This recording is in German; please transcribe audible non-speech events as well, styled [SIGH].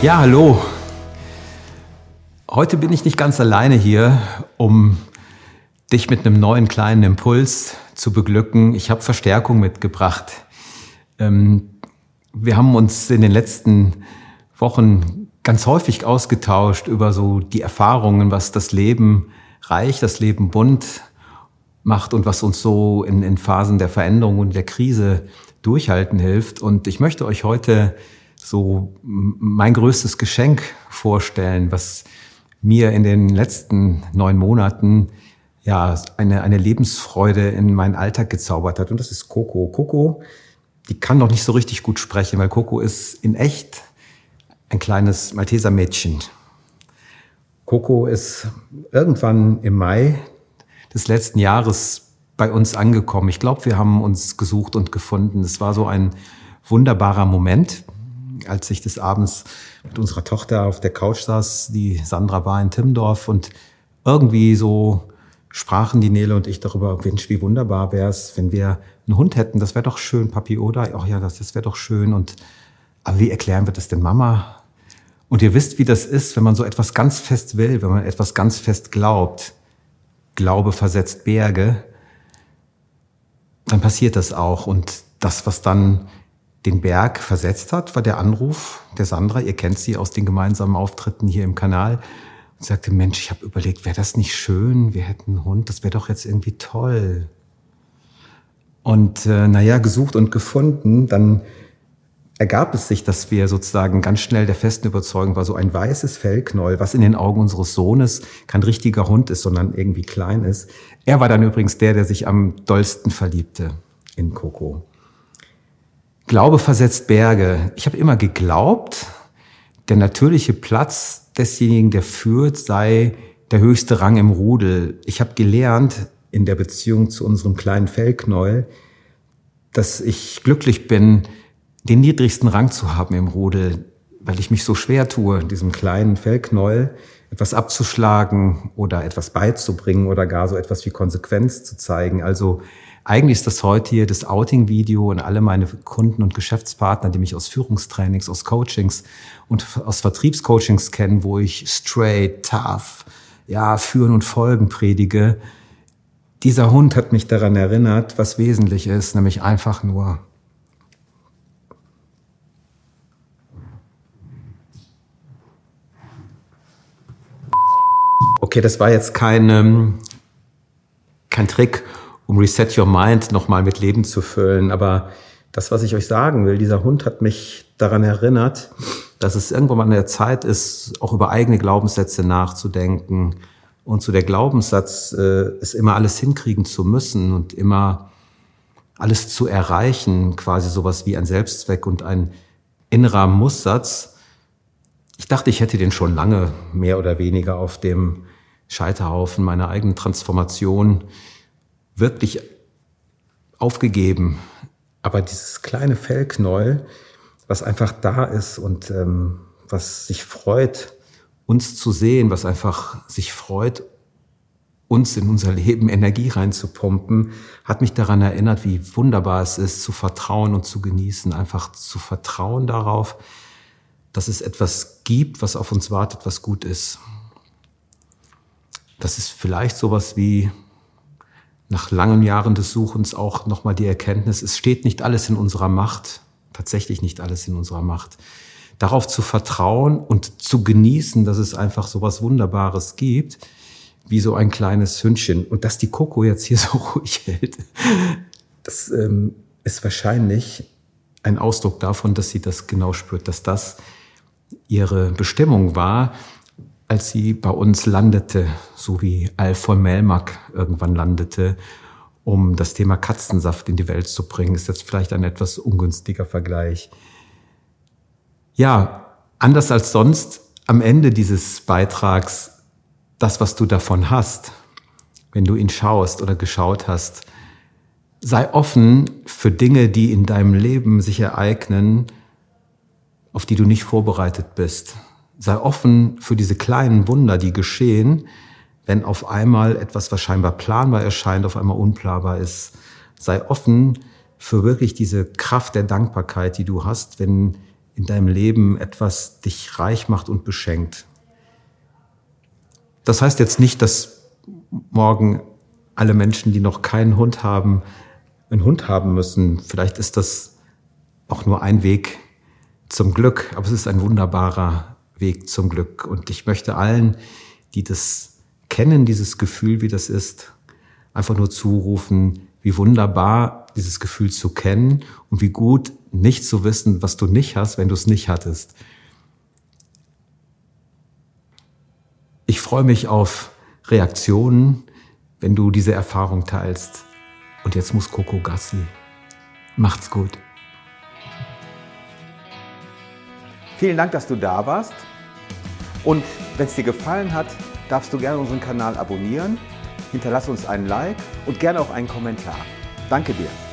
Ja, hallo. Heute bin ich nicht ganz alleine hier, um dich mit einem neuen kleinen Impuls zu beglücken. Ich habe Verstärkung mitgebracht. Ähm, wir haben uns in den letzten Wochen ganz häufig ausgetauscht über so die Erfahrungen, was das Leben reich, das Leben bunt macht und was uns so in, in Phasen der Veränderung und der Krise durchhalten hilft. Und ich möchte euch heute so mein größtes Geschenk vorstellen, was mir in den letzten neun Monaten ja eine, eine Lebensfreude in meinen Alltag gezaubert hat. Und das ist Coco. Coco, die kann noch nicht so richtig gut sprechen, weil Coco ist in echt ein kleines Malteser Mädchen. Coco ist irgendwann im Mai des letzten Jahres bei uns angekommen. Ich glaube, wir haben uns gesucht und gefunden. Es war so ein wunderbarer Moment als ich des Abends mit unserer Tochter auf der Couch saß, die Sandra war in Timmendorf und irgendwie so sprachen die Nele und ich darüber, Mensch, wie wunderbar wäre es, wenn wir einen Hund hätten. Das wäre doch schön, Papi, oder? Ach ja, das, das wäre doch schön. Und aber wie erklären wir das denn Mama? Und ihr wisst, wie das ist, wenn man so etwas ganz fest will, wenn man etwas ganz fest glaubt. Glaube versetzt Berge. Dann passiert das auch. Und das, was dann den Berg versetzt hat, war der Anruf der Sandra, ihr kennt sie aus den gemeinsamen Auftritten hier im Kanal, und sagte, Mensch, ich habe überlegt, wäre das nicht schön, wir hätten einen Hund, das wäre doch jetzt irgendwie toll. Und äh, naja, gesucht und gefunden, dann ergab es sich, dass wir sozusagen ganz schnell der festen Überzeugung war, so ein weißes Fellknäuel, was in den Augen unseres Sohnes kein richtiger Hund ist, sondern irgendwie klein ist. Er war dann übrigens der, der sich am dollsten verliebte in Coco. Glaube versetzt Berge. Ich habe immer geglaubt, der natürliche Platz desjenigen, der führt, sei der höchste Rang im Rudel. Ich habe gelernt in der Beziehung zu unserem kleinen Fellknäuel, dass ich glücklich bin, den niedrigsten Rang zu haben im Rudel, weil ich mich so schwer tue, diesem kleinen Fellknäuel etwas abzuschlagen oder etwas beizubringen oder gar so etwas wie Konsequenz zu zeigen. Also eigentlich ist das heute hier das Outing-Video und alle meine Kunden und Geschäftspartner, die mich aus Führungstrainings, aus Coachings und aus Vertriebscoachings kennen, wo ich straight, tough, ja, führen und folgen predige. Dieser Hund hat mich daran erinnert, was wesentlich ist, nämlich einfach nur Okay, das war jetzt kein, ähm, kein Trick, um Reset Your Mind nochmal mit Leben zu füllen. Aber das, was ich euch sagen will, dieser Hund hat mich daran erinnert, dass es irgendwann mal an der Zeit ist, auch über eigene Glaubenssätze nachzudenken und so der Glaubenssatz, äh, es immer alles hinkriegen zu müssen und immer alles zu erreichen, quasi sowas wie ein Selbstzweck und ein innerer Musssatz. Ich dachte, ich hätte den schon lange mehr oder weniger auf dem Scheiterhaufen meiner eigenen Transformation wirklich aufgegeben. Aber dieses kleine Fellknäuel, was einfach da ist und ähm, was sich freut, uns zu sehen, was einfach sich freut, uns in unser Leben Energie reinzupumpen, hat mich daran erinnert, wie wunderbar es ist, zu vertrauen und zu genießen, einfach zu vertrauen darauf, dass es etwas gibt, was auf uns wartet, was gut ist. Das ist vielleicht sowas wie nach langen Jahren des Suchens auch nochmal die Erkenntnis, es steht nicht alles in unserer Macht, tatsächlich nicht alles in unserer Macht. Darauf zu vertrauen und zu genießen, dass es einfach so was Wunderbares gibt, wie so ein kleines Hündchen. Und dass die Coco jetzt hier [LAUGHS] so ruhig hält, das ähm, ist wahrscheinlich ein Ausdruck davon, dass sie das genau spürt, dass das ihre Bestimmung war, als sie bei uns landete, so wie Al von Melmack irgendwann landete, um das Thema Katzensaft in die Welt zu bringen, ist jetzt vielleicht ein etwas ungünstiger Vergleich. Ja, anders als sonst am Ende dieses Beitrags das, was du davon hast, wenn du ihn schaust oder geschaut hast, sei offen für Dinge, die in deinem Leben sich ereignen, auf die du nicht vorbereitet bist sei offen für diese kleinen Wunder, die geschehen, wenn auf einmal etwas, was scheinbar planbar erscheint, auf einmal unplanbar ist. Sei offen für wirklich diese Kraft der Dankbarkeit, die du hast, wenn in deinem Leben etwas dich reich macht und beschenkt. Das heißt jetzt nicht, dass morgen alle Menschen, die noch keinen Hund haben, einen Hund haben müssen. Vielleicht ist das auch nur ein Weg zum Glück, aber es ist ein wunderbarer Weg zum Glück. Und ich möchte allen, die das kennen, dieses Gefühl, wie das ist, einfach nur zurufen, wie wunderbar dieses Gefühl zu kennen und wie gut nicht zu wissen, was du nicht hast, wenn du es nicht hattest. Ich freue mich auf Reaktionen, wenn du diese Erfahrung teilst. Und jetzt muss Coco Gassi. Macht's gut. Vielen Dank, dass du da warst. Und wenn es dir gefallen hat, darfst du gerne unseren Kanal abonnieren, hinterlass uns einen Like und gerne auch einen Kommentar. Danke dir.